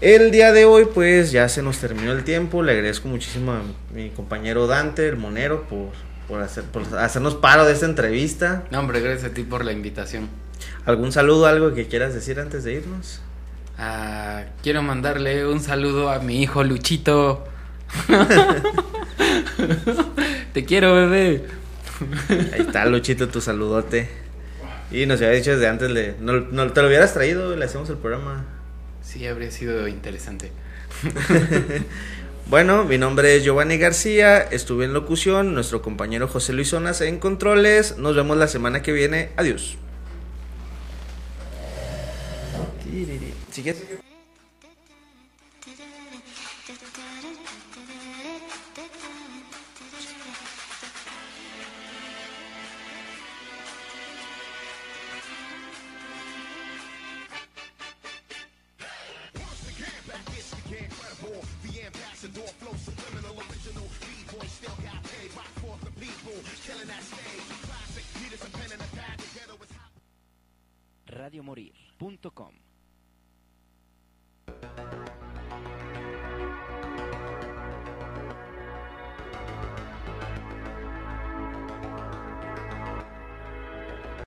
El día de hoy pues ya se nos terminó el tiempo, le agradezco muchísimo a mi compañero Dante, el monero, por, por, hacer, por hacernos paro de esta entrevista. No, hombre, gracias a ti por la invitación. ¿Algún saludo, algo que quieras decir antes de irnos? Ah, quiero mandarle un saludo a mi hijo Luchito. Te quiero, bebé. Ahí está, Luchito, tu saludote. Y nos había dicho desde antes, le, no, no te lo hubieras traído, le hacemos el programa. Sí, habría sido interesante. Bueno, mi nombre es Giovanni García, estuve en locución, nuestro compañero José Luis Zonas en controles. Nos vemos la semana que viene. Adiós. Si Radiomorir.com